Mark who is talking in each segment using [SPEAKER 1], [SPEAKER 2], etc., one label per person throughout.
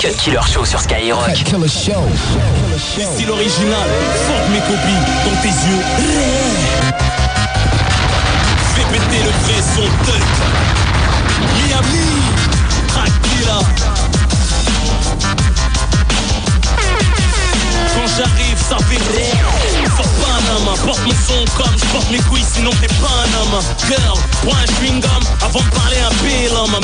[SPEAKER 1] Cut Killer Show sur Skyrock.
[SPEAKER 2] Cut Killer Show.
[SPEAKER 3] Ici l'original, forte mes copies dans tes yeux. Fais péter le vrai son Tuck. Miami, Dracula. Quand j'arrive, ça fait Sors Panama, porte mon son comme je porte mes couilles, sinon t'es pas un homme. Girl, prends un chewing gum avant de parler un homme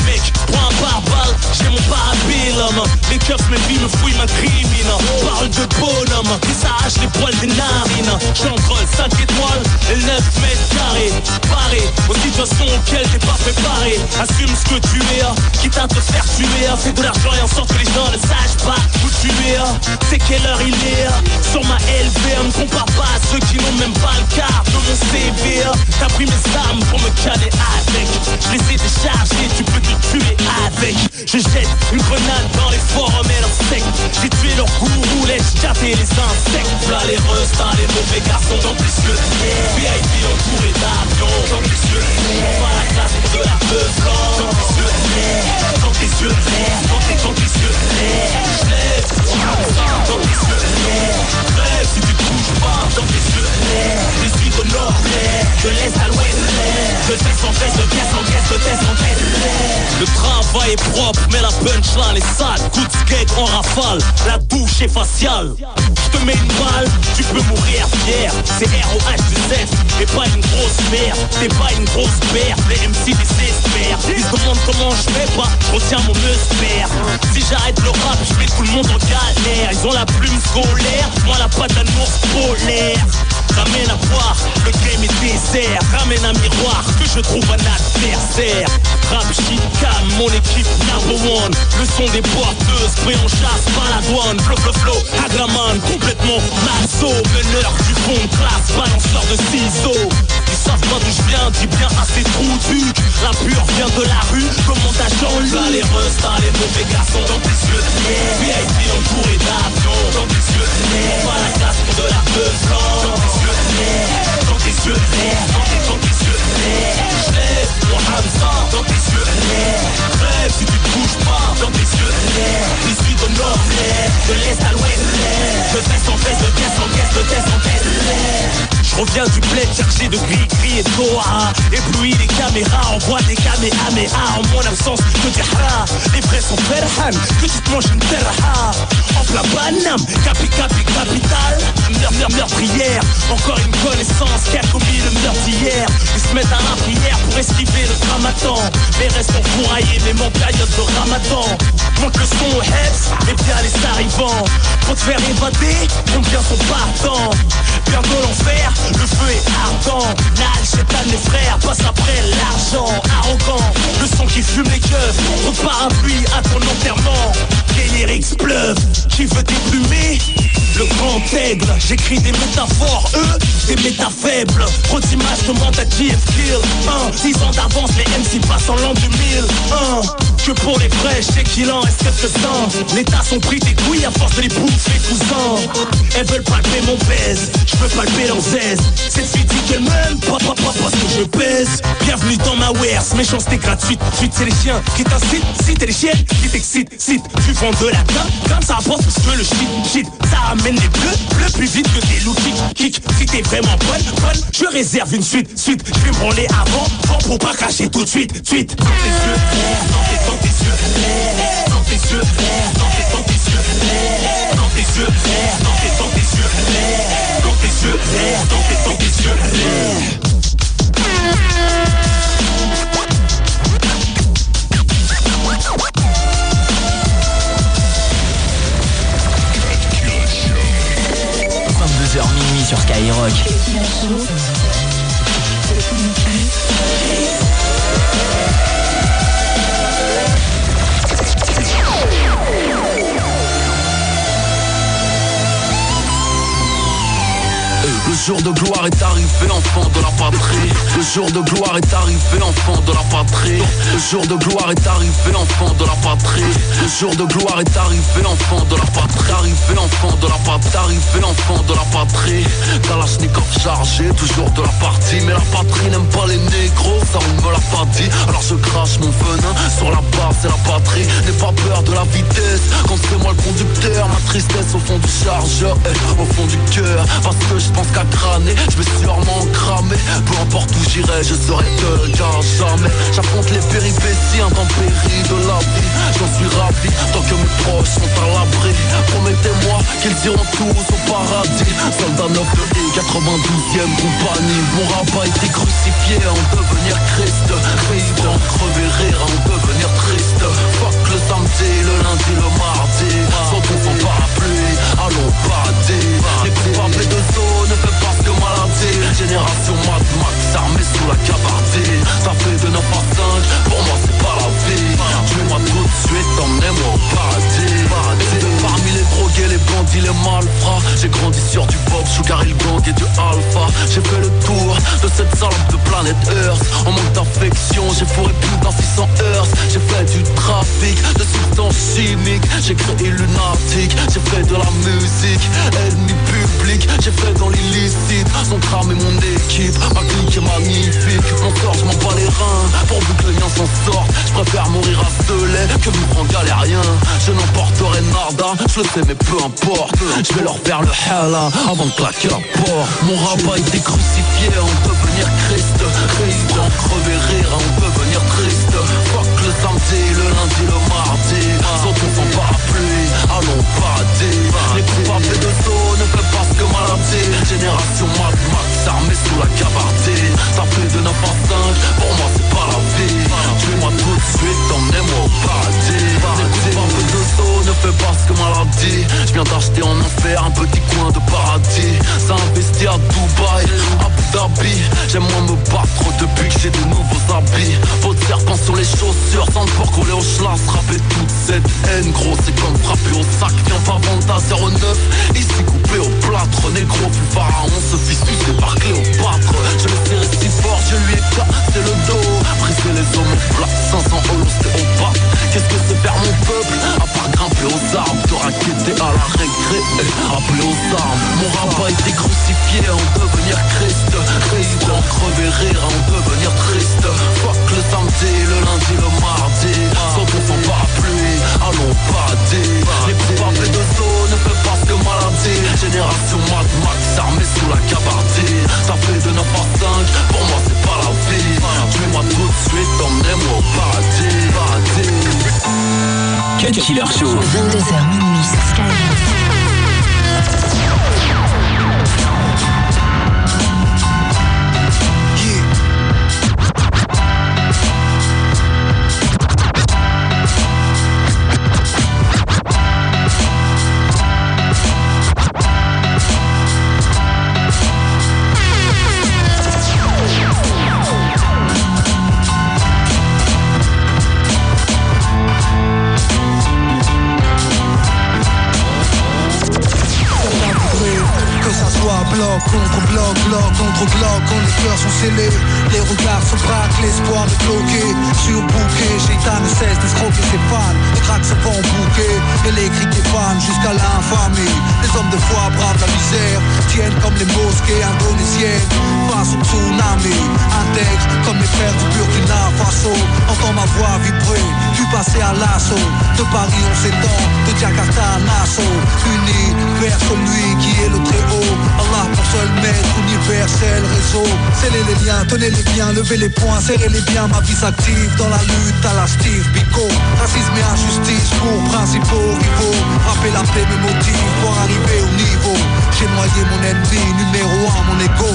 [SPEAKER 3] keufs, mes filles me fouillent, m'incriminent. Parle de bonhomme, qui s'arrache les poils des narines. J'entre 5 étoiles et 9 mètres carrés. Paré aux situations auxquelles t'es pas préparé. Assume ce que tu es, quitte à te faire tuer. Fais de l'argent et en sorte que les gens ne sachent pas où tu es. C'est quelle heure il est Sur ma LV, me compare pas à ceux qui n'ont même pas le quart de mon CV T'as pris mes armes pour me caler avec Je les ai déchargés, insectes Là les restats, les mauvais garçons dans tes yeux VIP entouré d'avions tes yeux On va la classe de la meuf tes, dans tes yeux Je lève, dans tes yeux Rêve si tu te bouges pas tes yeux Je suis au nord, de l'est à l'ouest De en de travail est propre, mais la punchline est sale. Coup de skate en rafale, la douche est faciale. Je te mets une balle, tu peux mourir fier. C'est R.O.H. et pas une grosse merde. T'es pas une grosse merde, les MC désespèrent. Ils se demandent comment je fais pas, je retiens mon musper Si j'arrête le rap, je mets tout le monde en galère. Ils ont la plume scolaire, moi la patte ours polaire Ramène à boire, le game est désert. Ramène un miroir, que je trouve un adversaire. Rap shit cam, mon équipe number one. Le son des boiteuses, prêt en chasse par la douane. Flow flow flow, agraman, complètement masso. Meneur du fond de classe, balanceur de ciseaux. Ils savent pas d'où je viens, dis bien assez trou duc La pure vient de la rue, comment t'as Là les restas, les mauvais garçons dans tes yeux. VIP entouré d'avions. Dans tes yeux. Pas la classe pour de la dans tes yeux dans tes yeux, dans tes, yeux Je lève tes yeux Rêve si tu bouges pas dans tes yeux Je suis au nord, de l'est à l'ouest De test en test, de pièce en caisse, de test en je reviens du bled chercher de gris, gris et Toa Ébloui les caméras, envoie des kamehameha. En mon absence, que du hara Les vrais sont ferhan, que tu te manges une terra En plein banam, capi capi capital. Meur, meur, meurtrière, encore une connaissance qui a commis le meurtre d'hier mettent à la prière pour esquiver le dramaton. Mais restent enfouraillés, même en période de ramadan. Monte le son au heads, et bien les arrivants. Pour te faire évader, combien sont partants. Bientôt l'enfer, le feu est ardent. L'âge à mes frères, passe après l'argent. Arrogant, le son qui fume les keufs. Au parapluie à ton enterrement. Les lyrics pleuvent, qui veut déplumer le grand aigle, j'écris des métaphores, eux, des méta faibles. Trop d'images est kill Un, 10 ans d'avance, les MC passent en l'an 2000 Un, que pour les vrais, je sais qu'il en reste quelques-uns L'État sont pris des couilles à force de les bouffer, cousins. Elles veulent palper mon baise, je veux palper leurs aises Cette fille dit qu'elle m'aime, pas, pas, pas parce que je pèse. Bienvenue dans ma wares, méchanceté gratuite. Suite c'est les chiens qui t'incitent, si t'es les chiennes qui t'excitent Cite, tu vends de la gamme, comme ça apporte parce que le shit, shit Ça amène les bleus, bleus plus vite que des loups kick, kick. Si t'es vraiment bonne, bonne, je réserve une suite, suite. Je vais me avant, avant pour pas cracher tout de suite, suite. Tes dans tes, yeux, tes yeux, dans tes, yeux, tes yeux, dans tes, yeux, tes yeux, dans tes,
[SPEAKER 1] minuit sur Skyrock.
[SPEAKER 4] Jour de gloire est arrivé, enfant de la patrie. Le jour de gloire est arrivé, enfant de la patrie. Le jour de gloire est arrivé, enfant de la patrie. Le jour de gloire est arrivé, enfant de la patrie. Arrivé, enfant de la patrie. Arrivé, enfant de la patrie. Chargé, toujours de la partie. Mais la patrie n'aime pas les négros, ça on me l'a pas dit. Alors je crache mon venin sur la base et la patrie. N'aie pas peur de la vitesse Quand c'est moi le conducteur Ma tristesse au fond du chargeur Au fond du cœur Parce que je pense qu'à crâner Je vais sûrement cramer Peu importe où j'irai je serai te car jamais J'affronte les péripéties intempéries de la vie J'en suis ravi tant que mes proches sont à l'abri Promettez-moi qu'ils iront tous au paradis Soldat 9 de 92e compagnie Mon rabat a été crucifié en devenir Christ. Président crever rire en devenir triste. Fuck le samedi, le lundi, le mardi. Sautons sans parapluie, allons parader Les coupables de zone ne fait pas que maladie Génération Mad Max armée sous la gabardine Ça fait de 9 à 5, pour moi c'est pas la vie. Tuez-moi tout de suite, emmenez-moi au paradis. Parmi les drogués, les bandits, les malfrats J'ai grandi sur du et du Alpha J'ai fait le tour de cette salope de planète Earth. En manque d'affection, j'ai fourré plus d'un 600 heures J'ai fait du trafic de substances chimiques. J'ai créé lunatique, j'ai fait de la musique. Ennemi public, j'ai fait dans l'illicite. Son tram et mon équipe, ma clique est magnifique. Mon sort, je m'en bats les reins, pourvu que les miens s'en sortent Je préfère mourir à lait que me prendre galérien. Je n'emporterai nada, je le sais mais peu importe. Je vais leur faire le hala avant de claquer la porte Mon rabat a été crucifié devenir Christ. Président crever rire en devenir triste. Fuck le samedi, le lundi, le mardi. Sautons sans parapluie, allons paradis Les coupables de zone ne fait pas ce que maladie Génération Mad Max armée sous la gabardine Ça fait de 9 à 5, pour moi c'est pas la vie. Tuez-moi tout de suite, emmenez-moi au paradis. Les coupables de zone ne fait pas ce que maladie Je viens d'acheter en enfer un petit coin de paradis. Ça investit à Dubaï, J'aime moins me battre depuis que j'ai de nouveaux habits. Votre serpent sur les chaussures Sans pour coller au schlass Rapper toute cette haine gros C'est comme frapper au sac. Viens vendre ta 09 Ici coupé au plâtre Négro plus pharaon se fit sucer par Cléopâtre Je le serré si fort Je lui ai cassé le dos. Brisé les hommes plats 500 euros au bas Qu'est-ce que c'est faire mon peuple? À part grimper aux arbres Te raqueter à la récré. Appeler aux armes. Mon rabat été crucifié en devenir Christ Président crever rire en devenir triste. Fuck le samedi, le lundi, le mardi. Sautons sans parapluie, allons paradis Les coupables de zone ne fait pas ce que maladie. Génération Mad Max armée sous la gabardine Ça fait de 9 à 5, pour moi c'est pas la vie. Tuez-moi tout de suite, emmenez-moi au paradis, paradis
[SPEAKER 1] Cut Killer Show.
[SPEAKER 2] 22h minuit
[SPEAKER 5] Bloc contre bloc, bloc contre bloc, quand les cœurs sont scellés, les regards se braquent, l'espoir de bloquer, surbooké, Shaitan ne cesse d'escroquer ses fans, les cracks se font bouquer, et les cris des fans jusqu'à l'infamie, les hommes de foi bravent la misère, tiennent comme les mosquées indonésiennes, face au tsunami, intègre comme les frères du Burkina Faso, entends ma voix vibrer, tu passé à l'assaut, de Paris on s'étend, Jakarta Nassau, unis vers celui qui est le très haut, Allah pour seul maître universel réseau, scellez les liens, tenez les biens, levez les poings, serrez les biens, ma vie s'active dans la lutte à la Steve Biko, racisme et injustice pour principaux rivaux, rappeler la paix me motive pour arriver au niveau, j'ai noyé mon ennemi, numéro un mon ego.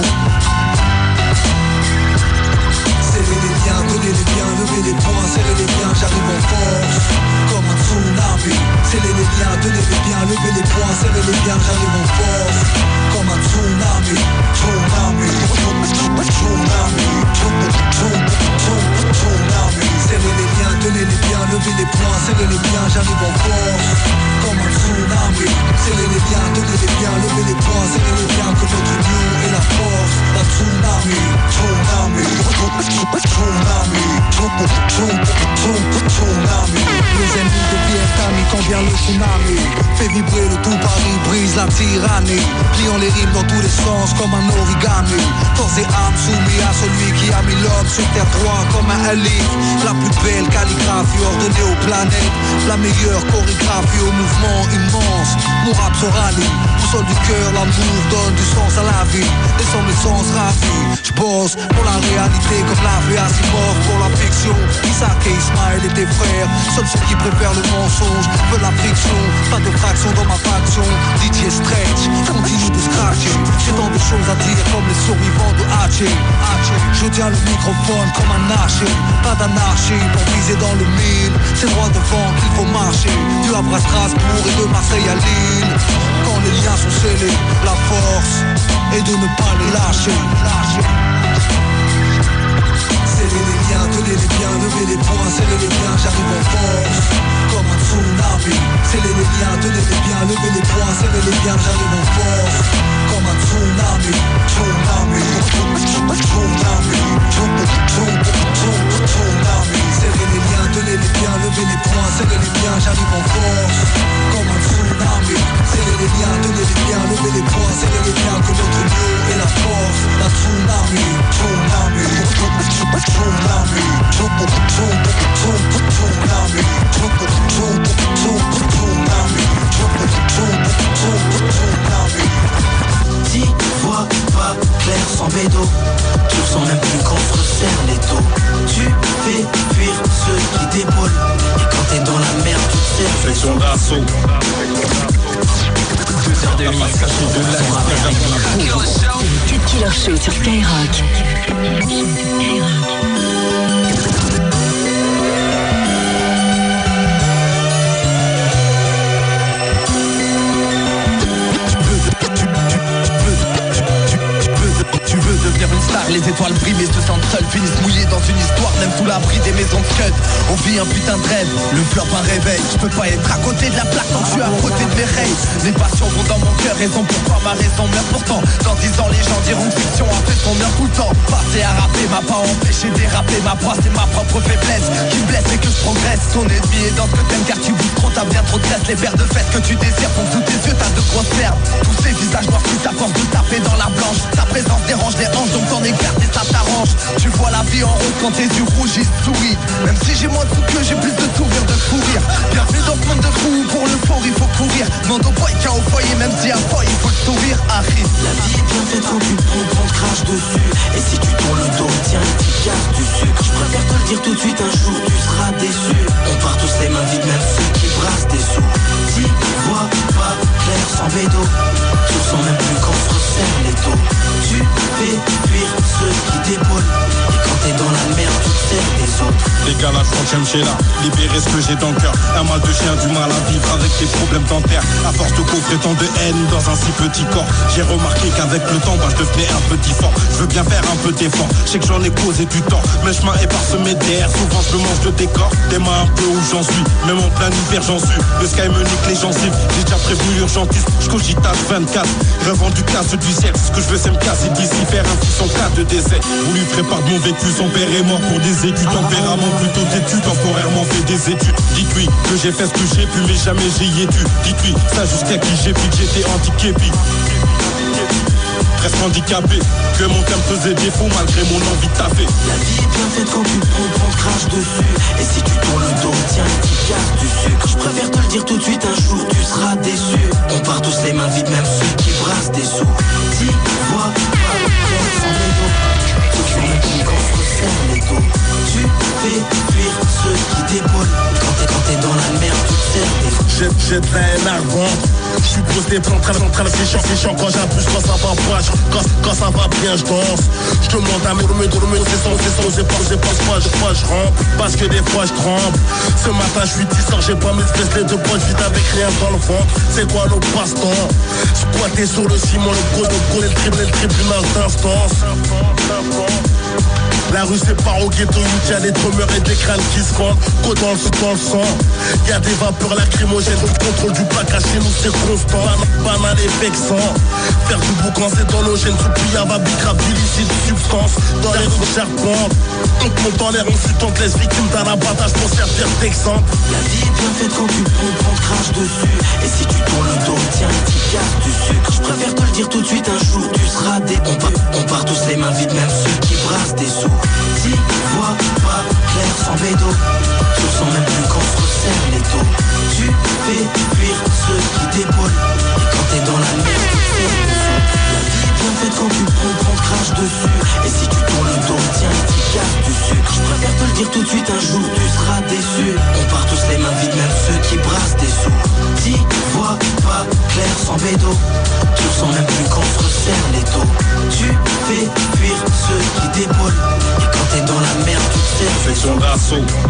[SPEAKER 5] Serrez les liens, tenez les biens, levez les poings, serrez les biens, j'arrive en force Tenez les biens, levez les poings, serrez les biens, j'arrive en force. Comme un tsunami, tsunami, tsunami, tsunami Serrez les liens, tenez les biens, levez les poings, serrez les biens, j'arrive en force. Comme un tsunami Serrez les liens, tenez les biens, levez les poings, serrez les biens union est la force. Un tsunami, tsunami, tsunami, tsunami Les le tsunami. Fait vibrer le tout Paris, la tyrannie. Pliant les rimes dans tous les sens comme un origami. Corps et âme soumis à celui qui a mis l'homme sur terre droit comme un livre La plus belle calligraphie ordonnée aux planètes. La meilleure chorégraphie au mouvement immense. Mon rap se rallie. Au du cœur, l'amour donne du sens à la vie. Et sans mes sens ravis Je bosse pour la réalité comme la vie mort pour la fiction. Isaac et Ismaël étaient frères. Seuls ceux qui préfèrent le mensonge veulent la fiction. Pas de fraction dans ma faction Stretch continue de scratcher J'ai tant de choses à dire comme les survivants de Haché Je tiens le microphone comme un haché Pas d'anarchie pour viser dans le mille. C'est droit devant qu'il faut marcher. Havre à Strasbourg et de Marseille à Lille. Quand les liens sont scellés La force est de ne pas les lâcher. Serrer les liens, tenez les biens, levez les poings, serrez les liens, j'arrive en force Un tsunami Serrez les liens, tenez les biens, levez les poings, serrez les biens, j'arrive en force Comme un tsunami, tsunami Tsunami, tsunami Serrez les liens, tenez les biens, levez les poings, serrez les biens, j'arrive en force Comme un tsunami Serrez les liens, tenez les biens, levez les poings, serrez les biens Que notre lieu est la force, la tsunami, tsunami Tsunami,
[SPEAKER 6] T'y
[SPEAKER 7] l'abri des maisons de scud On vit un putain de rêve, le flop un réveil. Je peux pas être à côté de la plaque quand je suis à côté de mes rêves. Les passions vont dans mon cœur, raison pourquoi ma raison meurt pourtant. Dans 10 ans les gens diront que fiction a fait son heure tout le temps. Passer à rapper m'a pas empêché déraper Ma proie c'est ma propre faiblesse qui me blesse et que je progresse. Ton ennemi est dans ce que t'aimes car tu bouges trop, t'as bien trop de graisse Les paires de fesses que tu désires font sous tes yeux t'as de grosses perles Tous ces visages noirs qui force de taper dans la blanche. Ta présence dérange les hanches donc t'en écartes et ça t'arrange. Tu vois la vie en rose quand tes yeux rougissent, souris. Même si j'ai moins de sous que j'ai plus de souvenirs de fou rire Bienvenue dans ce monde de fou, pour le fort il faut courir. Demande au boy qu'il y a au foyer, même si à foyer il faut le sourire Arrive.
[SPEAKER 6] La vie est bien faite quand tu prends, crache dessus. Et si tu tournes le dos, tiens,
[SPEAKER 1] Décalage j'aime chez là, libérer ce que j'ai dans le cœur. Un mal de chien, du mal à vivre avec des problèmes dentaires. À force de coffrer tant de haine dans un si petit corps, j'ai remarqué qu'avec le temps, bah, je devenais un petit fort. Je veux bien faire un peu d'effort, je sais que j'en ai causé du temps. Mais chemin est parsemé d'air, souvent je mange de décor. Des mains un peu où j'en suis, même en plein hiver j'en suis. Le sky me nique les gencives, j'ai déjà prévenu l'urgentiste. Je cogite à 24, rêvant du casse du ciel. Ce que je veux c'est me casser d'ici, faire un fou sans cas de décès. Vous lui prépare mon vécu, son père est mort pour des études. Tempérament plutôt têtu, temporairement fait des études. Dites-lui que j'ai fait ce que j'ai pu, mais jamais j'y ai dû. Dites-lui ça jusqu'à qui j'ai pu, que j'étais handicapé. Presque handicapé, que mon thème faisait défaut malgré mon envie de taffer.
[SPEAKER 6] La vie est bien faite quand tu prends, on te crache dessus Et si tu tournes le dos, tiens, tu casses du sucre Je préfère te le dire tout de suite, un jour tu seras déçu On part tous les mains vides, même ceux qui brassent des sous T'y vois pas resserre les Tu fais fuir ceux qui t'épaulent Quand t'es quand t'es dans la merde, tu te sers des
[SPEAKER 8] j'ai de la haine revendre. Je suis en train c'est chiant, c'est chiant quand j'abuse, quand ça va pas, quand, quand ça va bien, je danse. Je demande à mes mes mes c'est son, c'est son, c'est pas, c'est pas, pas, je pas, je rampe, parce que des fois je tremble. Ce matin je suis tisseur, j'ai pas mes espèces, les deux poches vides avec rien dans le ventre. C'est quoi nos passe-temps? Squatter sur le ciment, le gros, le gros, le tribunal, le tribunal d'instance. La rue c'est pas au ghetto où y'a des drummers et des crânes qui se rendent Côte dans le, dans le sang. Y'a des vapeurs lacrymogènes Le contrôle du à chez nous c'est constant. Ban- Banal et vexant. Faire du boucan c'est dans nos gènes pillard va bicrap illicite substance. Dans les rues charpentes On te monte en l'air on fut tente les victimes d'un abattage pour servir d'exemple.
[SPEAKER 6] La vie est bien faite quand tu pompes, on crache dessus. Et si tu tournes le dos, tiens, tu casses du sucre Je préfère dire tout de suite, un jour tu seras des on part, on part tous les mains vides, même ceux qui brassent des sous. Si vois pas clair sans bédo Tu sens même plus qu'on se resserre les taux. Tu fais fuir ceux qui t'épaulent Et quand t'es dans la merde, La vie bien faite
[SPEAKER 1] So